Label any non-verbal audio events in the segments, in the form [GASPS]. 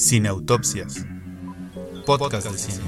Cineautopsias. Podcast de cine.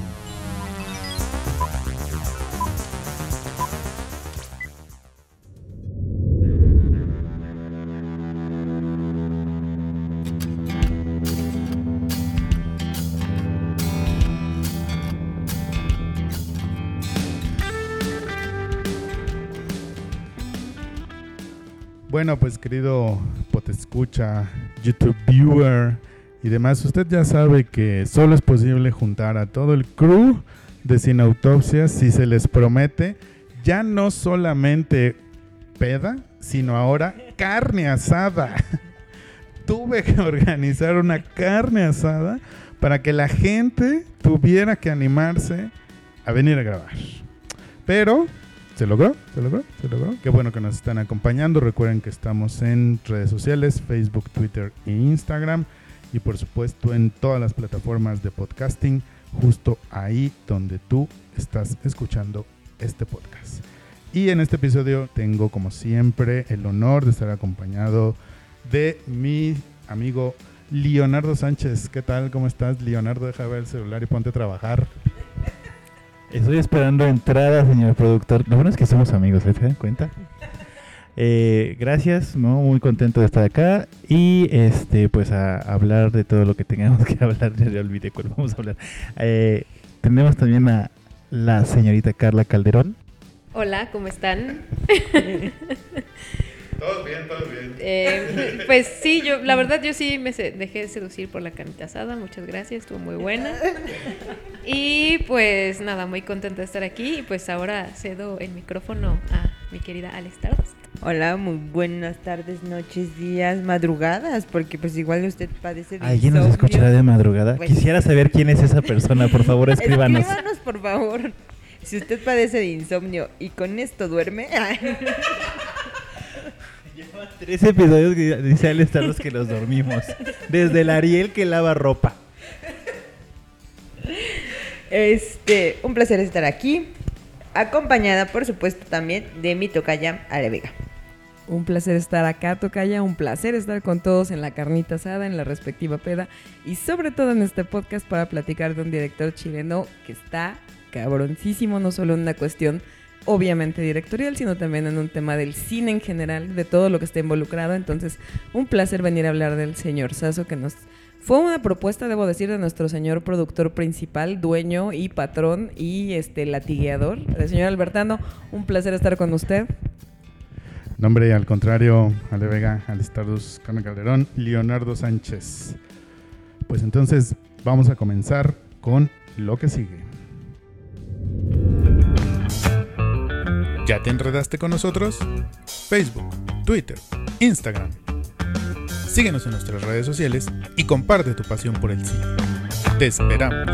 Bueno, pues querido potescucha, YouTube viewer y demás, usted ya sabe que solo es posible juntar a todo el crew de Sin Autopsias si se les promete ya no solamente peda, sino ahora carne asada. [LAUGHS] Tuve que organizar una carne asada para que la gente tuviera que animarse a venir a grabar. Pero se logró, se logró, se logró. Qué bueno que nos están acompañando. Recuerden que estamos en redes sociales, Facebook, Twitter e Instagram. Y por supuesto en todas las plataformas de podcasting, justo ahí donde tú estás escuchando este podcast. Y en este episodio tengo como siempre el honor de estar acompañado de mi amigo Leonardo Sánchez. ¿Qué tal? ¿Cómo estás? Leonardo, deja ver el celular y ponte a trabajar. Estoy esperando entrada, señor productor. Lo bueno es que somos amigos, ¿eh? ¿se dan cuenta? Eh, gracias, ¿no? Muy contento de estar acá y este pues a hablar de todo lo que tengamos [LAUGHS] que hablar. Ya olvidé cuál vamos a hablar. Eh, tenemos también a la señorita Carla Calderón. Hola, ¿cómo están? [LAUGHS] Todos bien, todos bien. Eh, pues sí, yo, la verdad yo sí me dejé seducir por la carnita asada, muchas gracias, estuvo muy buena. Y pues nada, muy contenta de estar aquí y pues ahora cedo el micrófono a mi querida Alex Tardos. Hola, muy buenas tardes, noches, días, madrugadas, porque pues igual usted padece de ¿Alguien nos escuchará de madrugada? Pues- Quisiera saber quién es esa persona, por favor, [LAUGHS] escríbanos. Escríbanos, por favor. Si usted padece de insomnio y con esto duerme, [LAUGHS] Tres episodios que dice Alex Tardos que nos dormimos. Desde el Ariel que lava ropa. este, un placer estar aquí, acompañada por supuesto también de mi tocaya Ale Vega. Un placer estar acá, Tocaya. Un placer estar con todos en la carnita asada, en la respectiva peda. Y sobre todo en este podcast para platicar de un director chileno que está cabroncísimo, no solo en una cuestión obviamente directorial, sino también en un tema del cine en general, de todo lo que está involucrado. Entonces, un placer venir a hablar del señor Sasso, que nos fue una propuesta, debo decir, de nuestro señor productor principal, dueño y patrón y este latigueador, el señor Albertano. Un placer estar con usted. Nombre al contrario, Ale Vega, Alistardus Carmen Calderón, Leonardo Sánchez. Pues entonces vamos a comenzar con lo que sigue. ¿Ya te enredaste con nosotros? Facebook, Twitter, Instagram. Síguenos en nuestras redes sociales y comparte tu pasión por el cine. Te esperamos.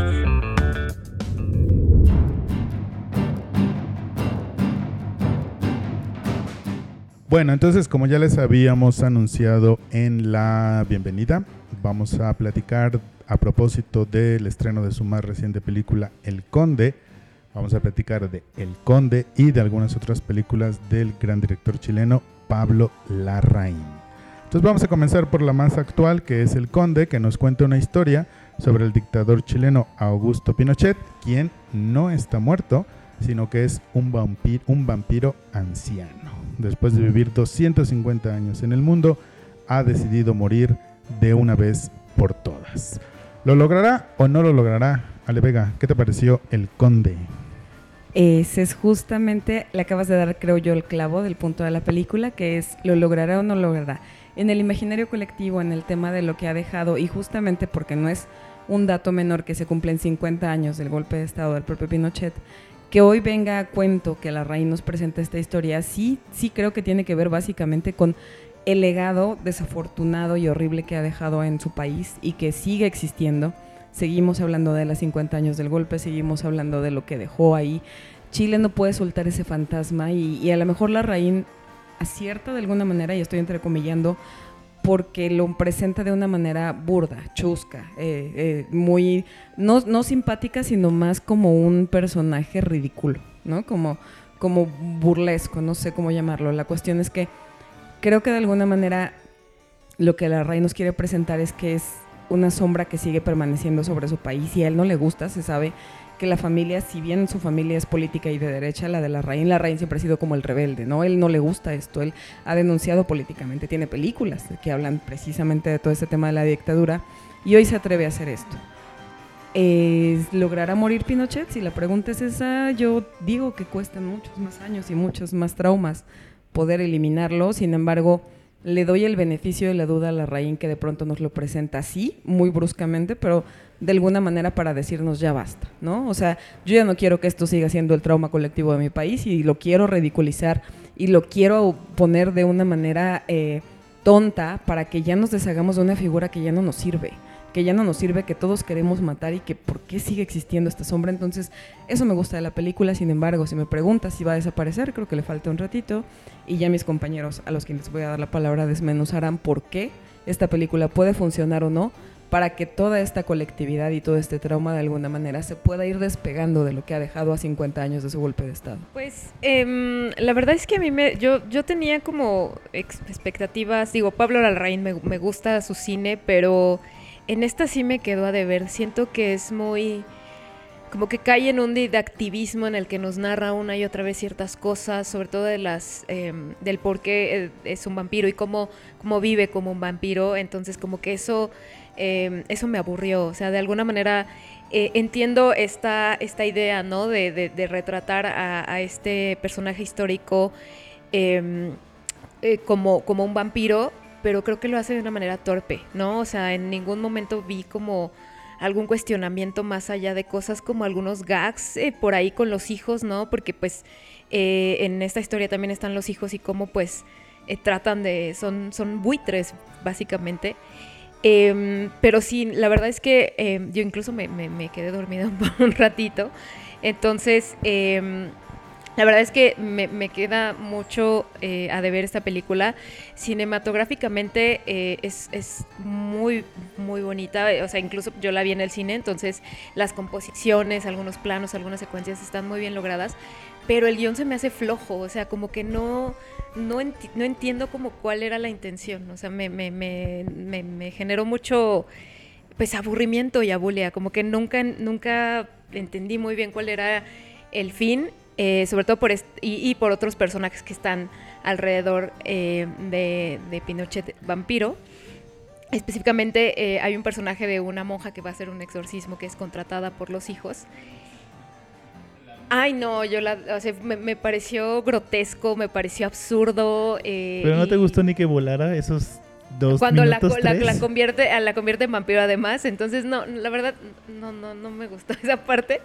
Bueno, entonces como ya les habíamos anunciado en la bienvenida, vamos a platicar a propósito del estreno de su más reciente película El Conde. Vamos a platicar de El Conde y de algunas otras películas del gran director chileno Pablo Larraín. Entonces vamos a comenzar por la más actual, que es El Conde, que nos cuenta una historia sobre el dictador chileno Augusto Pinochet, quien no está muerto, sino que es un vampiro, un vampiro anciano. Después de vivir 250 años en el mundo, ha decidido morir de una vez por todas. ¿Lo logrará o no lo logrará? Ale Vega, ¿qué te pareció El Conde? Ese es justamente, le acabas de dar, creo yo, el clavo del punto de la película, que es lo logrará o no logrará. En el imaginario colectivo, en el tema de lo que ha dejado, y justamente porque no es un dato menor que se cumplen 50 años del golpe de Estado del propio Pinochet, que hoy venga a cuento que la raíz nos presenta esta historia, sí, sí creo que tiene que ver básicamente con el legado desafortunado y horrible que ha dejado en su país y que sigue existiendo. Seguimos hablando de los 50 años del golpe, seguimos hablando de lo que dejó ahí. Chile no puede soltar ese fantasma y, a lo mejor la raíz acierta de alguna manera, y estoy entrecomillando, porque lo presenta de una manera burda, chusca, eh, eh, muy, no, no simpática, sino más como un personaje ridículo, ¿no? Como, como burlesco, no sé cómo llamarlo. La cuestión es que creo que de alguna manera lo que la RAI nos quiere presentar es que es una sombra que sigue permaneciendo sobre su país y a él no le gusta, se sabe que la familia, si bien su familia es política y de derecha, la de la Larraín, Larraín siempre ha sido como el rebelde, ¿no? Él no le gusta esto, él ha denunciado políticamente, tiene películas que hablan precisamente de todo este tema de la dictadura y hoy se atreve a hacer esto. ¿Logrará morir Pinochet? Si la pregunta es esa, yo digo que cuestan muchos más años y muchos más traumas poder eliminarlo, sin embargo le doy el beneficio de la duda a la Larraín que de pronto nos lo presenta así, muy bruscamente, pero de alguna manera para decirnos ya basta, ¿no? O sea, yo ya no quiero que esto siga siendo el trauma colectivo de mi país y lo quiero ridiculizar y lo quiero poner de una manera eh, tonta para que ya nos deshagamos de una figura que ya no nos sirve que ya no nos sirve, que todos queremos matar y que por qué sigue existiendo esta sombra. Entonces, eso me gusta de la película. Sin embargo, si me preguntas si va a desaparecer, creo que le falta un ratito. Y ya mis compañeros, a los que les voy a dar la palabra, desmenuzarán por qué esta película puede funcionar o no para que toda esta colectividad y todo este trauma de alguna manera se pueda ir despegando de lo que ha dejado a 50 años de su golpe de Estado. Pues em, la verdad es que a mí me, yo, yo tenía como expectativas, digo, Pablo Larraín me, me gusta su cine, pero en esta sí me quedó a deber, siento que es muy como que cae en un didactivismo en el que nos narra una y otra vez ciertas cosas, sobre todo de las em, del por qué eh, es un vampiro y cómo, cómo vive como un vampiro. Entonces, como que eso, em, eso me aburrió. O sea, de alguna manera eh, entiendo esta, esta idea, ¿no? De, retratar a, este personaje histórico em, eh, como, como un vampiro, pero creo que lo hace de una manera torpe, ¿no? O sea, en ningún momento vi como algún cuestionamiento más allá de cosas como algunos gags eh, por ahí con los hijos, ¿no? Porque pues eh, en esta historia también están los hijos y cómo pues eh, tratan de, son, son buitres básicamente. Em, pero sí, la verdad es que em, yo incluso me, quedé dormida [LAUGHS] un ratito. Entonces, em, la verdad es que me, queda mucho eh, a deber esta película. Cinematográficamente eh, es, muy, muy bonita. O sea, incluso yo la vi en el cine, entonces las composiciones, algunos planos, algunas secuencias están muy bien logradas. Pero el guion se me hace flojo, o sea, como que no, no, entiendo como cuál era la intención. O sea, me, me, me, generó mucho pues aburrimiento y abulia, como que nunca, nunca entendí muy bien cuál era el fin eh, sobre todo por y, por otros personajes que están alrededor eh, de, Pinochet vampiro. Específicamente eh, hay un personaje de una monja que va a hacer un exorcismo que es contratada por los hijos. Ay, no, yo la, me, pareció grotesco, me pareció absurdo. Pero no te gustó ni que volara esos dos Cuando minutos, la, la, convierte, la convierte en vampiro además, entonces no, la verdad, no, no, no me gustó [LAUGHS] esa parte.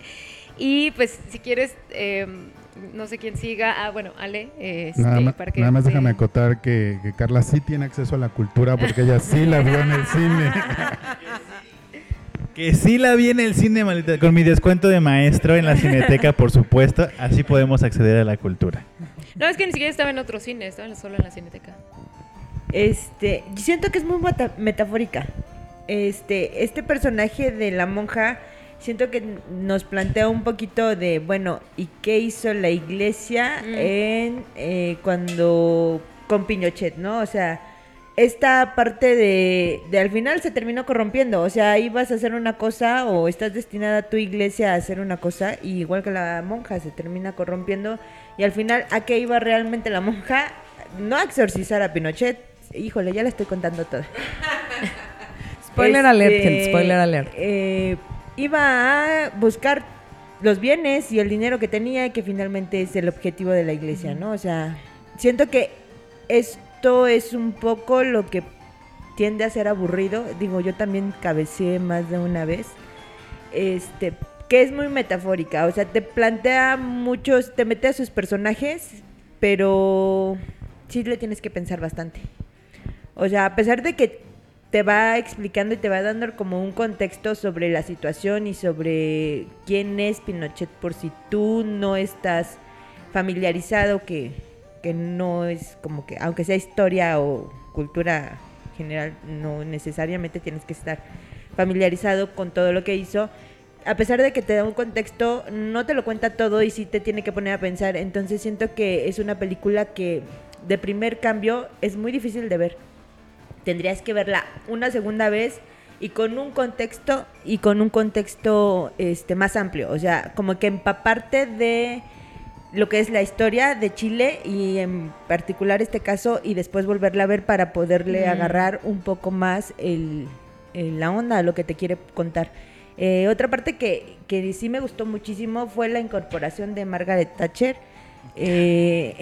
Y pues si quieres, em, no sé quién siga. Ah, bueno, Ale. Este, nada, más, déjame acotar que, Carla sí tiene acceso a la cultura porque ella sí la vio en el cine. [LAUGHS] Que sí la vi en el cine, maldita. Con mi descuento de maestro en la cineteca, por supuesto. Así podemos acceder a la cultura. No, es que ni siquiera estaba en otro cine, estaba solo en la cineteca. Este, siento que es muy metafórica. Este, este personaje de la monja siento que nos plantea un poquito de, bueno, ¿y qué hizo la iglesia mm. en eh, cuando con Pinochet, ¿no? O sea, esta parte de, de, al final se terminó corrompiendo, o sea, ibas a hacer una cosa o estás destinada a tu iglesia a hacer una cosa, y igual que la monja se termina corrompiendo, y al final, ¿a qué iba realmente la monja? No a exorcizar a Pinochet, híjole, ya le estoy contando todo. [LAUGHS] spoiler alert, este, spoiler alert. Eh, iba a buscar los bienes y el dinero que tenía, que finalmente es el objetivo de la iglesia, ¿no? O sea, siento que esto es un poco lo que tiende a ser aburrido. Digo, yo también cabeceé más de una vez. Este, que es muy metafórica, o sea, te plantea muchos, te mete a sus personajes, pero sí le tienes que pensar bastante. O sea, a pesar de que te va explicando y te va dando como un contexto sobre la situación y sobre quién es Pinochet por si tú no estás familiarizado, que, que no es como que, aunque sea historia o cultura general, no necesariamente tienes que estar familiarizado con todo lo que hizo. A pesar de que te da un contexto, no te lo cuenta todo y sí te tiene que poner a pensar. Entonces siento que es una película que de primer cambio es muy difícil de ver tendrías que verla una segunda vez y con un contexto y con un contexto este más amplio, o sea, como que empaparte de lo que es la historia de Chile y en particular este caso y después volverla a ver para poderle Mm. agarrar un poco más el, el- la onda a lo que te quiere contar. Eh, otra parte que, que sí me gustó muchísimo fue la incorporación de Margaret Thatcher, eh,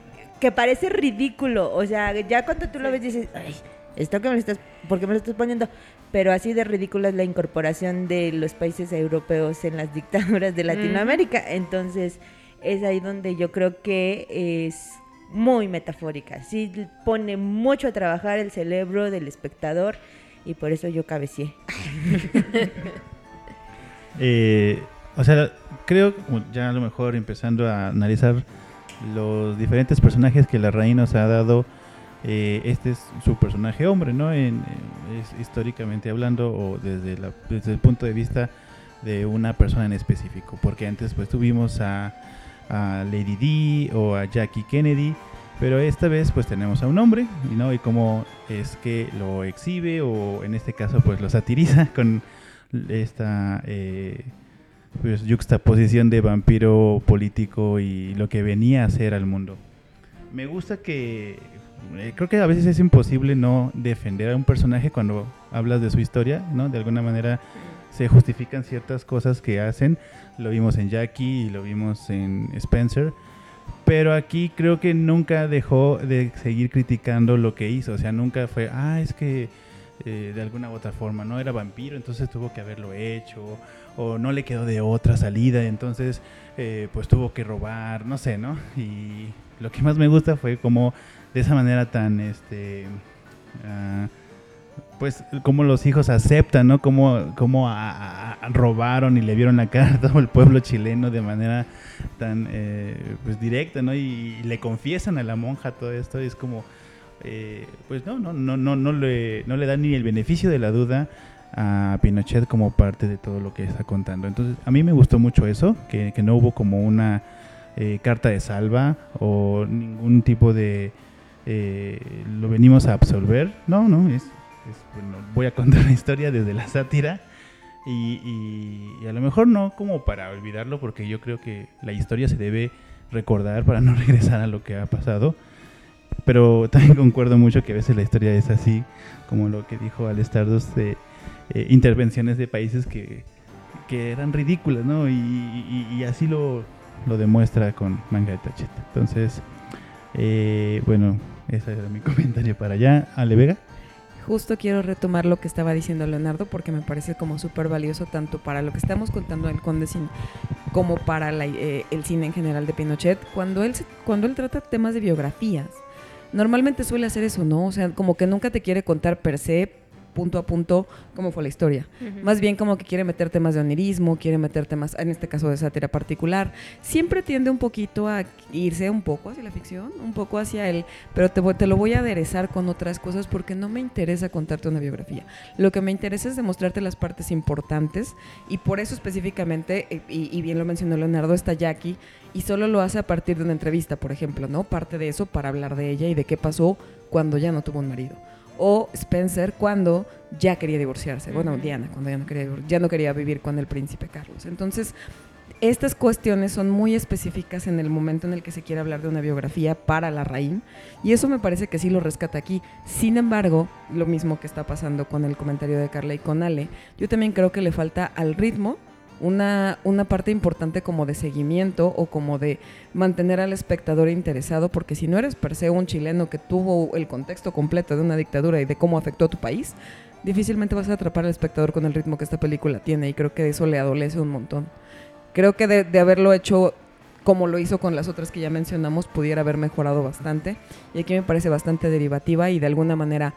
[LAUGHS] que parece ridículo, o sea, ya cuando tú lo ves dices, ay, esto que me lo estás, ¿por qué me lo estás poniendo? Pero así de ridículo es la incorporación de los países europeos en las dictaduras de Latinoamérica, entonces es ahí donde yo creo que es muy metafórica, sí pone mucho a trabajar el cerebro del espectador y por eso yo cabecié. [LAUGHS] Eh, o sea, creo, ya a lo mejor empezando a analizar los diferentes personajes que la reina nos ha dado, eh, este es su personaje hombre, ¿no? En, en- es históricamente hablando o desde, la- desde el punto de vista de una persona en específico, porque antes pues tuvimos a, a Lady D o a Jackie Kennedy, pero esta vez pues tenemos a un hombre, ¿no? Y cómo es que lo exhibe o en este caso pues lo satiriza [LAUGHS] con esta eh, pues, de vampiro político y lo que venía a hacer al mundo. Me gusta que eh, creo que a veces es imposible no defender a un personaje cuando hablas de su historia, ¿no? De alguna manera se justifican ciertas cosas que hacen. Lo vimos en Jackie y lo vimos en Spencer. Pero aquí creo que nunca dejó de seguir criticando lo que hizo. O sea, nunca fue, ah, es que eh, de alguna u otra forma no era vampiro, entonces tuvo que haberlo hecho. O no le quedó de otra salida, entonces eh, pues tuvo que robar, no sé, ¿no? Y lo que más me gusta fue como de esa manera tan, este, ah, pues como los hijos aceptan, ¿no? Como, como robaron y le vieron la cara a todo el pueblo chileno de manera tan eh, pues directa, ¿no? Y, le confiesan a la monja todo esto y es como, eh, pues no, no, no, no, no le, no le dan ni el beneficio de la duda a Pinochet como parte de todo lo que está contando. Entonces, a mí me gustó mucho eso, que, que no hubo como una eh, carta de salva o ningún tipo de eh, lo venimos a absorber. No, no, es, es, bueno, voy a contar la historia desde la sátira y, y- y a lo mejor no como para olvidarlo, porque yo creo que la historia se debe recordar para no [LAUGHS] regresar a lo que ha pasado. Pero también concuerdo mucho que a veces la historia es así, como lo que dijo Al Stardust de eh, intervenciones de países que, que eran ridículas, ¿no? Y- y así lo, lo demuestra con Manga de Tacheta. Entonces, eh, bueno, ese era mi [LAUGHS] comentario para allá. Ale Vega. Justo quiero retomar lo que estaba diciendo Leonardo porque me parece como súper valioso tanto para lo que estamos contando en el Conde Cine como para eh, el cine en general de Pinochet. Cuando él, cuando él trata temas de biografías, normalmente suele hacer eso, ¿no? O sea, como que nunca te quiere contar per se, punto a punto, cómo fue la historia. Más bien como que quiere meter temas de onirismo, quiere meter temas, en este caso de sátira particular. Siempre tiende un poquito a irse un poco hacia la ficción, un poco hacia el, pero te, voy- te lo voy a aderezar con otras cosas porque no me interesa contarte una biografía. Lo que me interesa es demostrarte las partes importantes y por eso específicamente, eh, y, y bien lo mencionó Leonardo, está Jackie y solo lo hace a partir de una entrevista, por ejemplo, ¿no? Parte de eso para hablar de ella y de qué pasó cuando ya no tuvo un marido. O Spencer cuando ya quería divorciarse. Bueno. Diana, cuando ya no quería, divor- ya no quería vivir con el príncipe Carlos. Entonces, estas cuestiones son muy específicas en el momento en el que se quiere hablar de una biografía para la reina y eso me parece que sí lo rescata aquí. Sin embargo, lo mismo que está pasando con el comentario de Carla y con Ale, yo también creo que le falta al ritmo una, una parte importante como de seguimiento o como de mantener al espectador interesado, porque si no eres per se un chileno que tuvo el contexto completo de una dictadura y de cómo afectó a tu país, difícilmente vas a atrapar al espectador con el ritmo que esta película tiene y creo que eso le adolece un montón. Creo que de, de haberlo hecho como lo hizo con las otras que ya mencionamos, pudiera haber mejorado bastante. Y aquí me parece bastante derivativa y de alguna manera,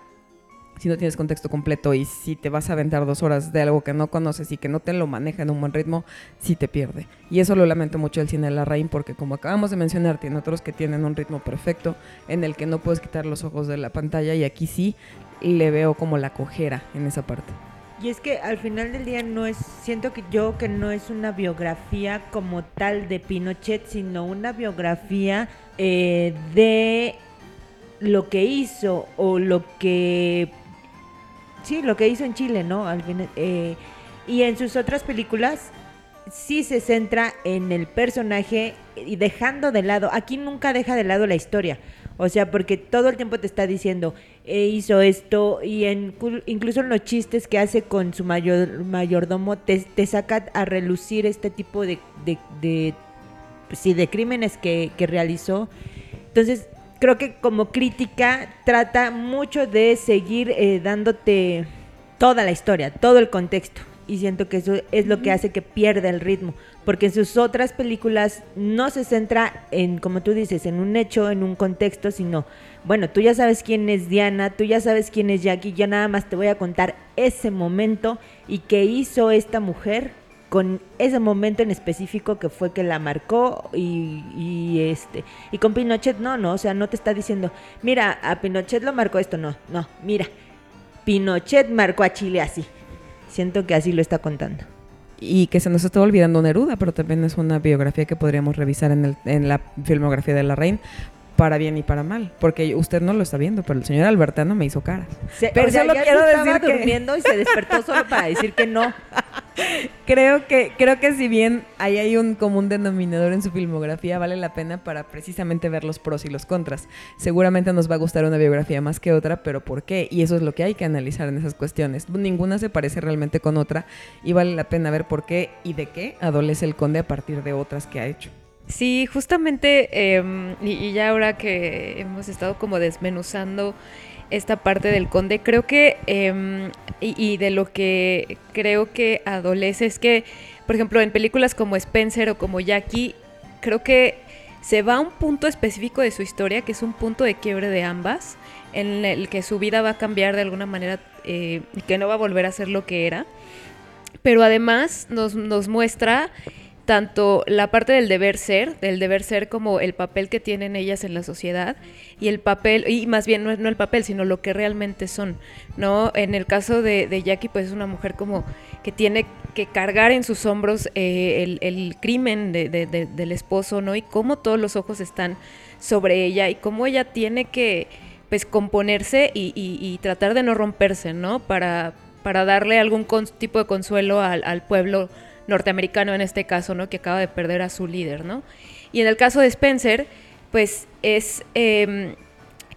si no tienes contexto completo y si te vas a aventar dos horas de algo que no conoces y que no te lo maneja en un buen ritmo, sí te pierde. Y eso lo lamento mucho el cine de la Rain porque como acabamos de mencionar, tiene otros que tienen un ritmo perfecto en el que no puedes quitar los ojos de la pantalla y aquí sí le veo como la cojera en esa parte. Y es que al final del día no es, siento que yo que no es una biografía como tal de Pinochet, sino una biografía eh, de lo que hizo o lo que sí, lo que hizo en Chile, ¿no? Al eh, y en sus otras películas sí se centra en el personaje y dejando de lado, aquí nunca deja de lado la historia. O sea, porque todo el tiempo te está diciendo, eh, hizo esto, y en, incluso en los chistes que hace con su mayor, mayordomo, te, te saca a relucir este tipo de, de, de, pues sí, de crímenes que, que realizó. Entonces, creo que como crítica trata mucho de seguir eh, dándote toda la historia, todo el contexto. Y siento que eso es lo que hace que pierda el ritmo. Porque en sus otras películas no se centra en, como tú dices, en un hecho, en un contexto, sino, bueno, tú ya sabes quién es Diana, tú ya sabes quién es Jackie, yo nada más te voy a contar ese momento y qué hizo esta mujer con ese momento en específico que fue que la marcó y, este y con Pinochet no, no, o sea, no te está diciendo, mira, a Pinochet lo marcó esto, no, no, mira, Pinochet marcó a Chile así. Siento que así lo está contando. Y que se nos está olvidando Neruda, pero también es una biografía que podríamos revisar en, el- en la filmografía de la reina, para bien y para mal. Porque usted no lo está viendo, pero el señor Albertano me hizo caras. Se- Pero o sea, solo ya quiero estaba decir que- durmiendo y se despertó solo para decir que no. [LAUGHS] Creo que, creo que si bien ahí hay un común denominador en su filmografía, vale la pena para precisamente ver los pros y los contras. Seguramente nos va a gustar una biografía más que otra, pero ¿por qué? Y eso es lo que hay que analizar en esas cuestiones. Ninguna se parece realmente con otra y vale la pena ver por qué y de qué adolece el conde a partir de otras que ha hecho. Sí, justamente, em, y, ya ahora que hemos estado como desmenuzando esta parte del conde, creo que, em, y, y de lo que creo que adolece es que, por ejemplo, en películas como Spencer o como Jackie, creo que se va a un punto específico de su historia, que es un punto de quiebre de ambas, en el que su vida va a cambiar de alguna manera eh, y que no va a volver a ser lo que era. Pero además nos, nos muestra tanto la parte del deber ser, del deber ser como el papel que tienen ellas en la sociedad y el papel, y más bien no, el papel, sino lo que realmente son, ¿no? En el caso de, Jackie, pues es una mujer como que tiene que cargar en sus hombros eh, el, crimen de- de- de- del esposo, ¿no? Y cómo todos los ojos están sobre ella y cómo ella tiene que, pues, componerse y, y- y tratar de no romperse, ¿no? Para, para darle algún cons- tipo de consuelo al pueblo norteamericano en este caso, ¿no? Que acaba de perder a su líder, ¿no? Y en el caso de Spencer, pues es eh,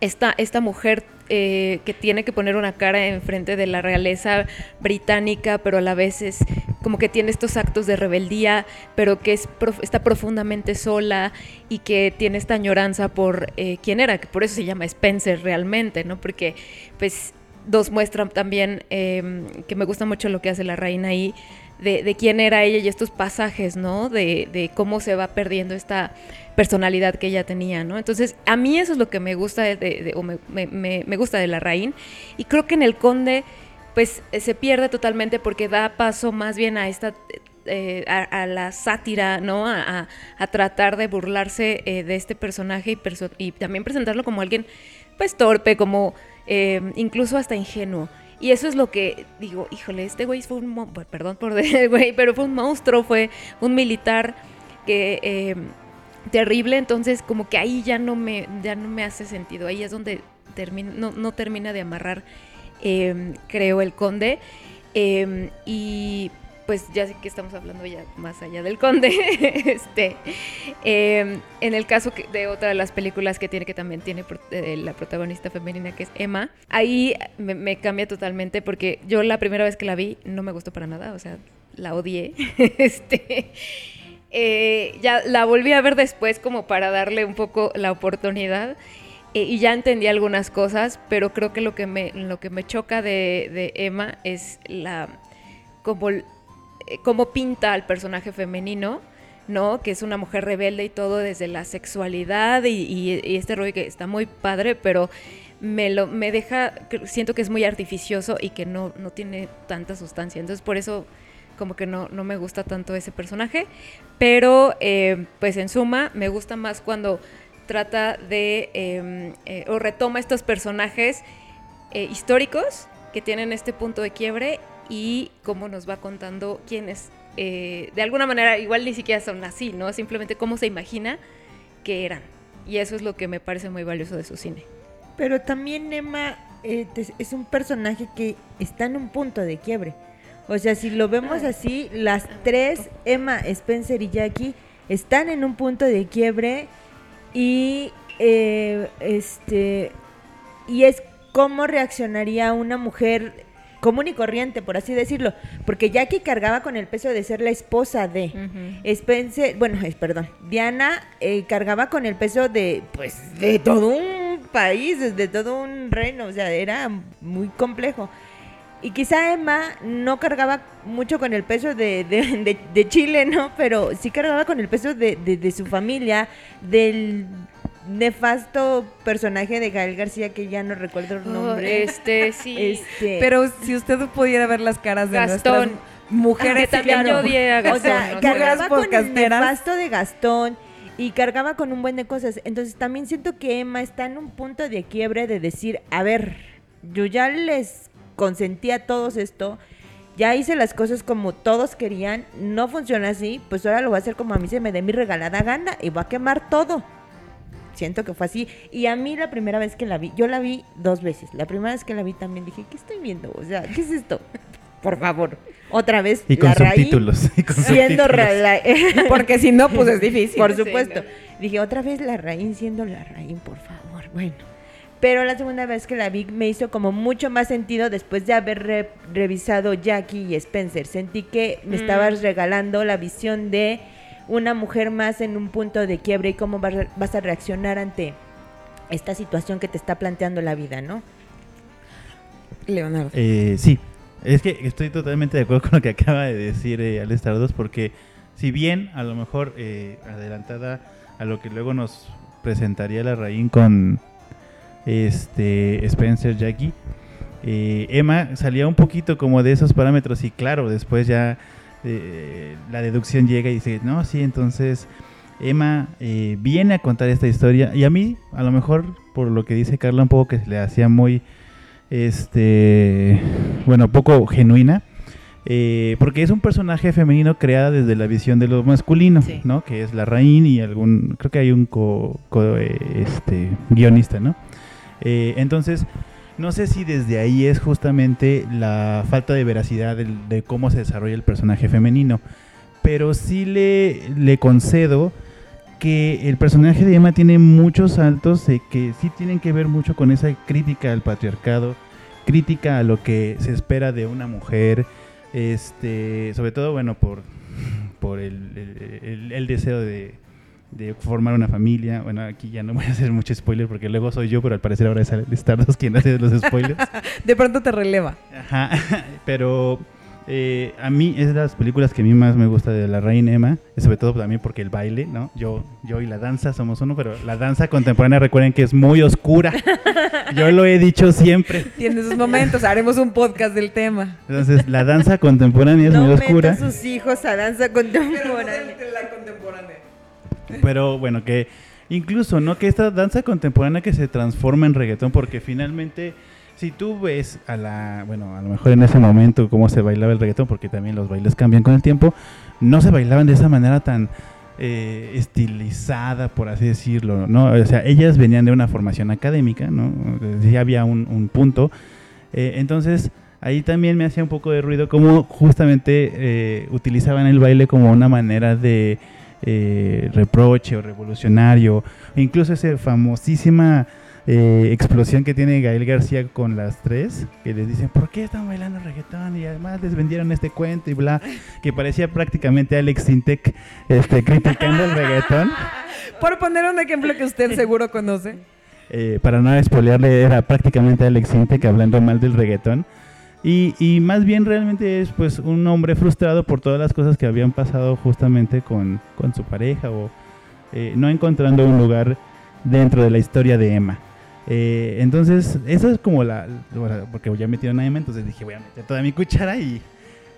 esta, esta mujer eh, que tiene que poner una cara enfrente de la realeza británica, pero a la vez es como que tiene estos actos de rebeldía, pero que es está profundamente sola y que tiene esta añoranza por eh, quién era, que por eso se llama Spencer realmente, ¿no? Porque pues dos muestran también eh, que me gusta mucho lo que hace la reina ahí, de, quién era ella y estos pasajes, ¿no? De, de cómo se va perdiendo esta personalidad que ella tenía, ¿no? Entonces, a mí eso es lo que me gusta de, o me, me- gusta de la Raín. Y creo que en el Conde, pues, eh, se pierde totalmente porque da paso más bien a esta... eh, a, la sátira, ¿no? A, tratar de burlarse eh, de este personaje y, y también presentarlo como alguien, pues, torpe, como eh, incluso hasta ingenuo. Y eso es lo que digo, híjole, este güey fue un, perdón por [LAUGHS] decir güey, pero fue un monstruo, fue un militar que eh, terrible, entonces como que ahí ya no me, ya no me hace sentido, ahí es donde termina, no, no termina de amarrar, eh, creo, el conde. Eh, y pues ya sé que estamos hablando ya más allá del conde. [LAUGHS] este, eh, en el caso de otra de las películas que tiene, que también tiene eh, la protagonista femenina, que es Emma, ahí me, cambia totalmente porque yo la primera vez que la vi no me gustó para nada, o sea, la odié. [LAUGHS] este, eh, ya la volví a ver después como para darle un poco la oportunidad. eh, y ya entendí algunas cosas, pero creo que lo que me, lo que me choca de, de Emma es la como cómo pinta al personaje femenino, ¿no? Que es una mujer rebelde y todo desde la sexualidad y, este rollo que está muy padre, pero me lo me deja, siento que es muy artificioso y que no, no tiene tanta sustancia. Entonces por eso como que no, no me gusta tanto ese personaje, pero eh, pues en suma me gusta más cuando trata de eh, eh, o retoma estos personajes eh, históricos que tienen este punto de quiebre y cómo nos va contando quiénes, eh, de alguna manera, igual ni siquiera son así, ¿no? Simplemente cómo se imagina que eran. Y eso es lo que me parece muy valioso de su cine. Pero también Emma eh, es- un personaje que está en un punto de quiebre. O sea, si lo vemos así, las tres, Emma, Spencer y Jackie, están en un punto de quiebre y eh, este y es cómo reaccionaría una mujer común y corriente, por así decirlo, porque Jackie cargaba con el peso de ser la esposa de Ujú. Spencer, bueno, es, perdón, Diana eh, cargaba con el peso de, pues, de todo un país, de todo un reino, o sea, era muy complejo. Y quizá Emma no cargaba mucho con el peso de, de- de- de Chile, ¿no? Pero sí cargaba con el peso de, de- de su familia, del nefasto personaje de Gael García, que ya no recuerdo el Oh, nombre. este, sí. [LAUGHS] Este, Pero si usted pudiera ver las caras de Gastón. nuestras mujeres, Que también claro. yo odié a Gastón. o sea, cargaba con el nefasto de Gastón y cargaba con un buen de cosas. Entonces también siento que Emma está en un punto de quiebre de decir, a ver, yo ya les consentí a todos esto, ya hice las cosas como todos querían, no funciona así, pues ahora lo voy a hacer como a mí se me dé mi regalada gana y va a quemar todo. Siento que fue así. Y a mí la primera vez que la vi, yo la vi dos veces. La primera vez que la vi también dije, ¿qué estoy viendo? O sea, ¿qué es esto? Por favor. Otra vez, Y con la raíz subtítulos. y con siendo subtítulos. la- [LAUGHS] [LAUGHS] Porque si no, pues es difícil. por Sí, supuesto. no. Dije, otra vez la Raín siendo la Raín, por favor. Bueno. Pero la segunda vez que la vi me hizo como mucho más sentido después de haber re- revisado Jackie y Spencer. Sentí que me Mm. estabas regalando la visión de una mujer más en un punto de quiebre y cómo vas, a- reaccionar ante esta situación que te está planteando la vida, ¿no? Leonardo. Eh, sí, es que estoy totalmente de acuerdo con lo que acaba de decir eh, Alex Tardos, porque si bien a lo mejor eh, adelantada a lo que luego nos presentaría la Raín con este Spencer Jackie, eh, Emma salía un poquito como de esos parámetros y claro, después ya eh, la deducción llega y dice, no, sí, entonces Emma eh, viene a contar esta historia y a mí, a lo mejor por lo que dice Carla, un poco que se le hacía muy este, bueno, poco genuina, eh, porque es un personaje femenino creada desde la visión de lo masculino, Sí. ¿no? Que es la Raín y algún, creo que hay un co, co- eh, este, guionista, ¿no? Eh, entonces, no sé si desde ahí es justamente la falta de veracidad de cómo se desarrolla el personaje femenino, pero sí le, concedo que el personaje de Emma tiene muchos saltos que sí tienen que ver mucho con esa crítica al patriarcado, crítica a lo que se espera de una mujer, este, sobre todo, bueno, por, por el- el deseo de, de formar una familia. Bueno, aquí ya no voy a hacer mucho spoiler porque luego soy yo, pero al parecer ahora es Stardust quien hace los spoilers. [LAUGHS] De pronto te releva. Ajá, [LAUGHS] pero eh, a mí es de las películas que a mí más me gusta de la Reina Emma, sobre todo también porque el baile, ¿no? Yo, yo y la danza somos uno, pero la danza contemporánea recuerden que es muy oscura. [LAUGHS] Yo lo he dicho siempre. Tiene sus momentos. Haremos un podcast del tema. Entonces, la danza contemporánea es no muy oscura. a sus hijos a danza contemporánea. Pero bueno, que incluso, ¿no? Que esta danza contemporánea que se transforma en reggaetón, porque finalmente, si tú ves a la, bueno, a lo mejor en ese momento cómo se bailaba el reggaetón, porque también los bailes cambian con el tiempo, no se bailaban de esa manera tan eh, estilizada, por así decirlo, ¿no? O sea, ellas venían de una formación académica, ¿no? Sí había un, un punto. Eh, entonces, ahí también me hacía un poco de ruido cómo justamente eh, utilizaban el baile como una manera de eh, reproche o revolucionario, incluso esa famosísima eh, explosión que tiene Gael García con las tres, que les dicen, ¿por qué están bailando reggaetón? Y además les vendieron este cuento y bla, que parecía prácticamente Alex Sintek este, criticando el reggaetón. [LAUGHS] Por poner un ejemplo que usted seguro conoce. Eh, para no spoilearle, era prácticamente Alex Sintek hablando mal del reggaetón. Y, más bien realmente es pues un hombre frustrado por todas las cosas que habían pasado justamente con, con su pareja o eh, no encontrando un lugar dentro de la historia de Emma. Eh, entonces, eso es como la, porque ya metieron a Emma, entonces dije voy a meter toda mi cuchara y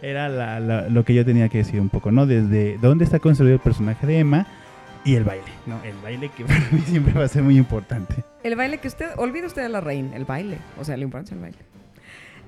era la- la- lo que yo tenía que decir un poco, ¿no? Desde dónde está construido el personaje de Emma y el baile, ¿no? El baile que [LAUGHS] para mí siempre va a ser muy importante. El baile que usted, olvide usted de la reina, el baile. O sea, lo importante es el baile.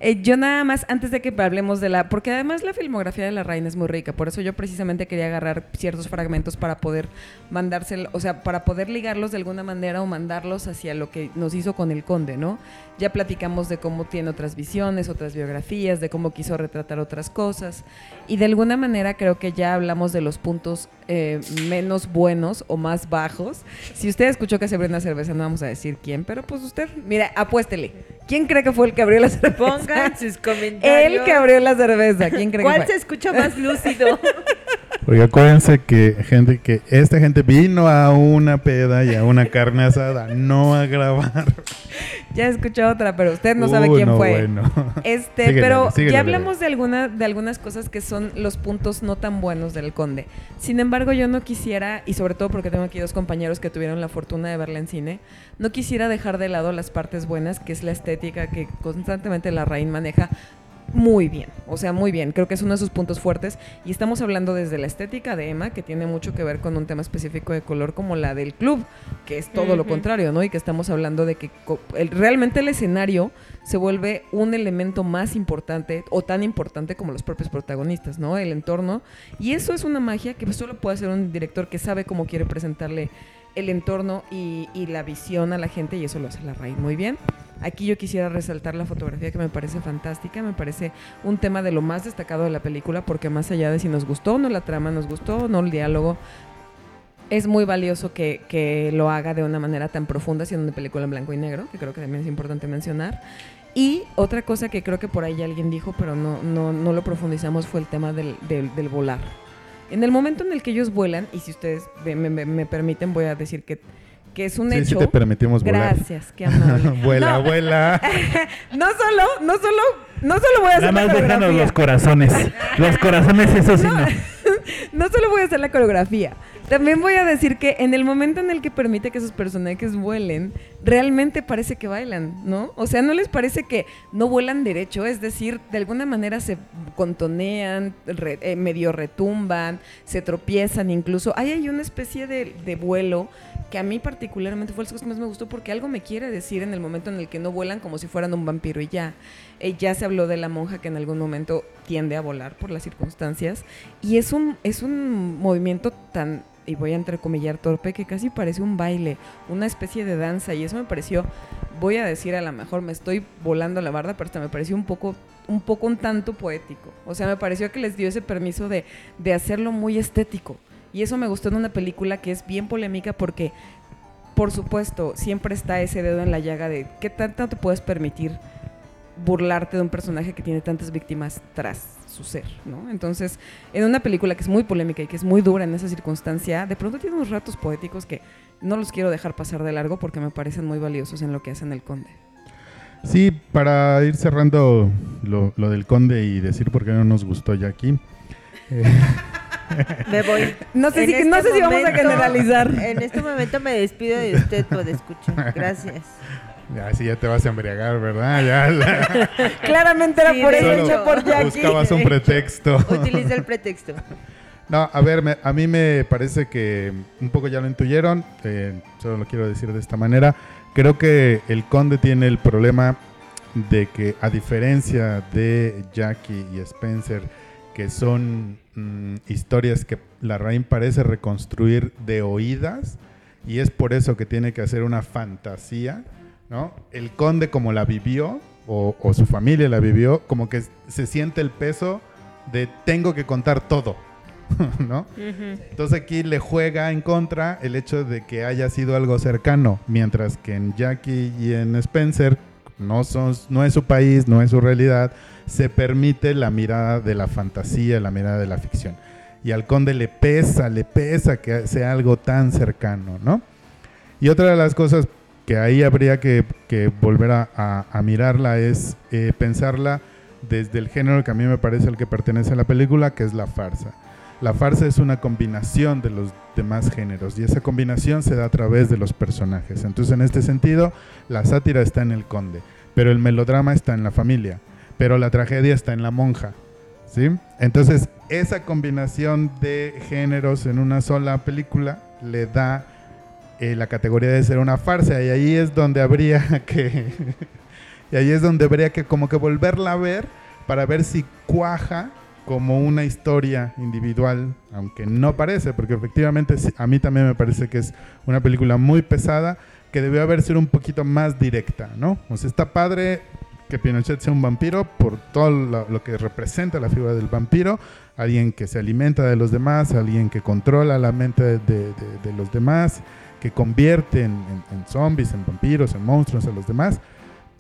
Eh, yo nada más, antes de que hablemos de la... Porque además la filmografía de la reina es muy rica, por eso yo precisamente quería agarrar ciertos fragmentos para poder mandárselo, o sea, para poder ligarlos de alguna manera o mandarlos hacia lo que nos hizo con el conde, ¿no? Ya platicamos de cómo tiene otras visiones, otras biografías, de cómo quiso retratar otras cosas. Y de alguna manera creo que ya hablamos de los puntos eh, menos buenos o más bajos. Si usted escuchó que se abrió una cerveza, no vamos a decir quién, pero pues usted, mira, apuéstele. ¿Quién cree que fue el que abrió la cerveza? Pongan sus comentarios. El que abrió la cerveza. ¿Quién cree que ¿Cuál fue? se escucha más [LAUGHS] lúcido? Porque acuérdense que gente que esta gente vino a una peda y a una carne asada, no a grabar. Ya escuchó otra, pero usted no sabe quién no, fue. bueno. Este, Síguele, pero síguele, ya hablamos de alguna, de algunas cosas que son los puntos no tan buenos del conde. Sin embargo, yo no quisiera, y sobre todo porque tengo aquí dos compañeros que tuvieron la fortuna de verla en cine, no quisiera dejar de lado las partes buenas, que es la estética que constantemente la Rain maneja muy bien, o sea, muy bien. Creo que es uno de sus puntos fuertes. Y estamos hablando desde la estética de Emma, que tiene mucho que ver con un tema específico de color como la del club, que es todo lo contrario, ¿no? Y que estamos hablando de que el- realmente el escenario se vuelve un elemento más importante o tan importante como los propios protagonistas, ¿no? El entorno. Y eso es una magia que solo puede hacer un director que sabe cómo quiere presentarle el entorno y, y la visión a la gente y eso lo hace la raíz muy bien. Aquí yo quisiera resaltar la fotografía que me parece fantástica, me parece un tema de lo más destacado de la película porque más allá de si nos gustó o no la trama, nos gustó o no el diálogo, es muy valioso que, que lo haga de una manera tan profunda siendo una película en blanco y negro, que creo que también es importante mencionar. Y otra cosa que creo que por ahí alguien dijo, pero no, no, no lo profundizamos, fue el tema del, del, del volar. En el momento en el que ellos vuelan, y si ustedes me, me- me permiten, voy a decir que, que es un Sí, sí hecho. te permitimos volar. Gracias, qué amable. [LAUGHS] vuela, No. vuela. [LAUGHS] No solo, no solo, no solo voy a hacer Nada la más déjanos los corazones. Los corazones, eso sí no. No [LAUGHS] solo voy a hacer la coreografía, también voy a decir que en el momento en el que permite que sus personajes vuelen, realmente parece que bailan, ¿no? O sea, ¿no les parece que no vuelan derecho? Es decir, de alguna manera se contonean, eh, medio retumban, se tropiezan incluso. Ahí hay una especie de, de vuelo que a mí particularmente fue el que más me gustó porque algo me quiere decir en el momento en el que no vuelan como si fueran un vampiro y ya. Eh, ya se habló de la monja que en algún momento tiende a volar por las circunstancias y es un, es un movimiento tan, y voy a entrecomillar torpe, que casi parece un baile, una especie de danza y eso me pareció, voy a decir a lo mejor me estoy volando la barda, pero hasta me pareció un poco un poco un tanto poético. O sea, me pareció que les dio ese permiso de, de hacerlo muy estético. Y eso me gustó en una película que es bien polémica porque, por supuesto, siempre está ese dedo en la llaga de qué tanto puedes permitir burlarte de un personaje que tiene tantas víctimas tras su ser, ¿no? Entonces, en una película que es muy polémica y que es muy dura en esa circunstancia, de pronto tiene unos ratos poéticos que no los quiero dejar pasar de largo porque me parecen muy valiosos en lo que hacen el conde. Sí, para ir cerrando lo, lo del conde y decir por qué no nos gustó ya aquí. eh, [LAUGHS] Me voy. No sé, En si, no este sé si vamos a generalizar. En este momento me despido de usted por escuchar. Gracias. Ya, sí, ya te vas a embriagar, ¿verdad? Ya la- [LAUGHS] Claramente era Sí, por eso hecho. hecho por Jackie. buscabas un [LAUGHS] pretexto. Utiliza el pretexto. [LAUGHS] No, a ver, me- a mí me parece que un poco ya lo intuyeron, eh, solo lo quiero decir de esta manera. Creo que el conde tiene el problema de que a diferencia de Jackie y Spencer, que son mm, historias que la Rain parece reconstruir de oídas, y es por eso que tiene que hacer una fantasía, ¿no? El conde como la vivió, o, o su familia la vivió, como que se siente el peso de tengo que contar todo, [LAUGHS] ¿no? Entonces aquí le juega en contra el hecho de que haya sido algo cercano, mientras que en Jackie y en Spencer no, son, no es su país, no es su realidad, se permite la mirada de la fantasía, la mirada de la ficción. Y al conde le pesa, le pesa que sea algo tan cercano, ¿no? Y otra de las cosas que ahí habría que, volver a mirarla es eh, pensarla desde el género que a mí me parece el que pertenece a la película, que es la farsa. La farsa es una combinación de los demás géneros y esa combinación se da a través de los personajes. Entonces, en este sentido, la sátira está en el conde, pero el melodrama está en la familia, pero la tragedia está en la monja. ¿sí? Entonces, esa combinación de géneros en una sola película le da eh, la categoría de ser una farsa y ahí es donde habría [LAUGHS] que, Y ahí es donde habría que como que volverla a ver para ver si cuaja como una historia individual, aunque no parece, porque efectivamente a mí también me parece que es una película muy pesada, que debió haber sido un poquito más directa, ¿no? O sea, está padre que Pinochet sea un vampiro por todo lo, que representa la figura del vampiro, alguien que se alimenta de los demás, alguien que controla la mente de- de los demás, que convierte en, en- en zombies, en vampiros, en monstruos a los demás,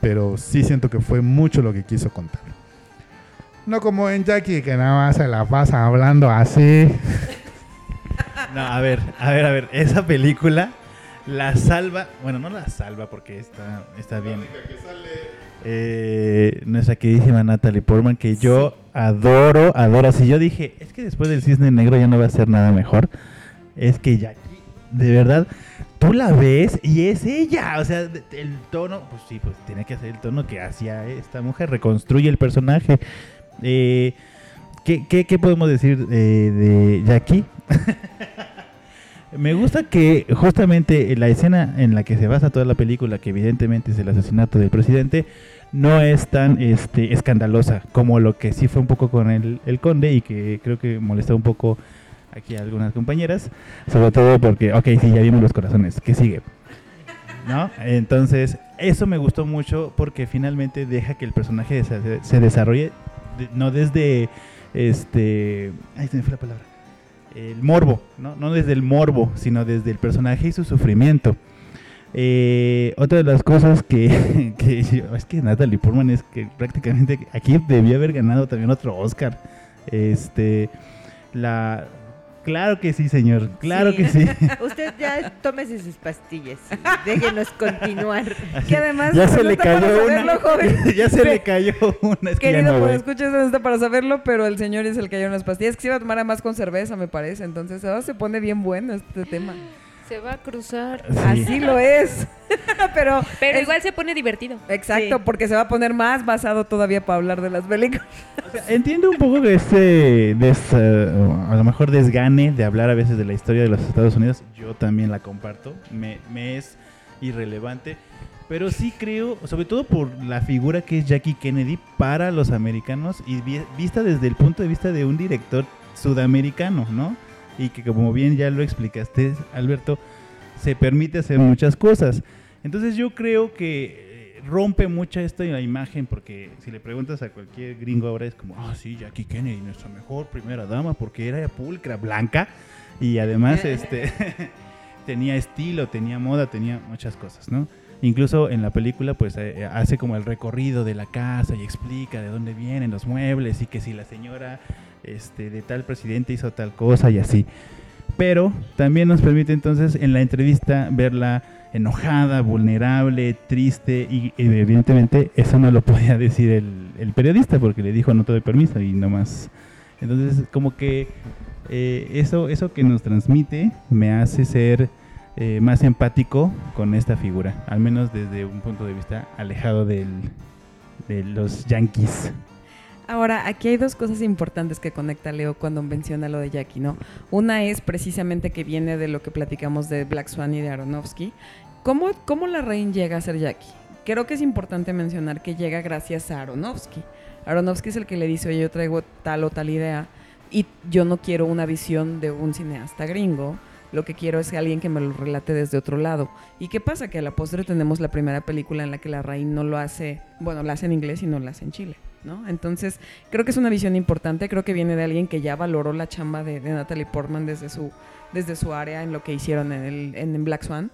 pero sí siento que fue mucho lo que quiso contar. No como en Jackie, que nada más se la pasa hablando así. No, a ver, a ver, a ver. Esa película la salva. Bueno, no la salva porque está, está bien. Eh, nuestra queridísima Natalie Portman, que yo adoro, adoro. Si yo dije, es que después del Cisne Negro ya no va a ser nada mejor. Es que Jackie, de verdad, tú la ves y es ella. O sea, el tono, pues sí, pues tiene que hacer el tono que hacía esta mujer. Reconstruye el personaje. Eh, ¿qué, qué, qué podemos decir de Jackie? [LAUGHS] Me gusta que justamente la escena en la que se basa toda la película, que evidentemente es el asesinato del presidente, no es tan este, escandalosa como lo que sí fue un poco con el, el conde y que creo que molestó un poco aquí algunas compañeras, sobre todo porque, ok, sí, ya vimos los corazones, ¿qué sigue? ¿No? Entonces, eso me gustó mucho porque finalmente deja que el personaje se, desarrolle, de- no desde, este, ay, se me fue la palabra el morbo, ¿no? No desde el morbo, sino desde el personaje y su sufrimiento. Eh, otra de las cosas que, [LAUGHS] es que Natalie Portman es que prácticamente aquí debió haber ganado también otro Oscar. Este, la, claro que sí, señor, claro Sí. que sí. [LAUGHS] Usted ya tómese sus pastillas. y Déjenos continuar. Que además ya se no le cayó una, saberlo, joven. [LAUGHS] ya se le cayó una. Es que Querido, no pues eso no está para saberlo, pero el señor es el que hay unas pastillas que se iba a tomar más con cerveza, me parece. Entonces ahora se pone bien bueno este tema. Se va a cruzar. Sí. Así lo es. [LAUGHS] pero Pero es- igual se pone divertido. Exacto, Sí. porque se va a poner más basado todavía para hablar de las películas. O sea, entiendo un poco de este, des- eh, a lo mejor desgane de hablar a veces de la historia de los Estados Unidos. Yo también la comparto. Me, me es irrelevante. Pero sí creo, sobre todo por la figura que es Jackie Kennedy para los americanos y vi- vista desde el punto de vista de un director sudamericano, ¿no? Y que como bien ya lo explicaste, Alberto, se permite hacer muchas cosas. Entonces yo creo que eh, rompe en la imagen porque si le preguntas a cualquier gringo ahora es como, ah, sí, Jackie Kennedy, nuestra mejor primera dama, porque era pulcra, blanca y además este [LAUGHS] tenía estilo, tenía moda, tenía muchas cosas, ¿no? Incluso en la película pues eh, hace como el recorrido de la casa y explica de dónde vienen los muebles y que si la señora este, de tal presidente hizo tal cosa y así. Pero también nos permite entonces en la entrevista verla enojada, vulnerable, triste y evidentemente eso no lo [LAUGHS] podía decir el, el periodista porque le dijo no te doy permiso y no más. Entonces como que eh, eso, eso que nos transmite me hace ser eh, más empático con esta figura, al menos desde un punto de vista alejado del, de los yankees. Ahora, aquí hay dos cosas importantes que conecta Leo cuando menciona lo de Jackie, ¿no? Una es precisamente que viene de lo que platicamos de Black Swan y de Aronofsky. ¿Cómo, cómo la reina llega a ser Jackie? Creo que es importante mencionar que llega gracias a Aronofsky. Aronofsky es el que le dice, oye, yo traigo tal o tal idea y yo no quiero una visión de un cineasta gringo. Lo que quiero es alguien que me lo relate desde otro lado. ¿Y qué pasa? Que a la postre tenemos la primera película en la que la reina no lo hace, bueno, la hace en inglés y no la hace en Chile. ¿No? Entonces, creo que es una visión importante, creo que viene de alguien que ya valoró la chamba de, de Natalie Portman desde su, desde su área en lo que hicieron en, el, en, en Black Swan.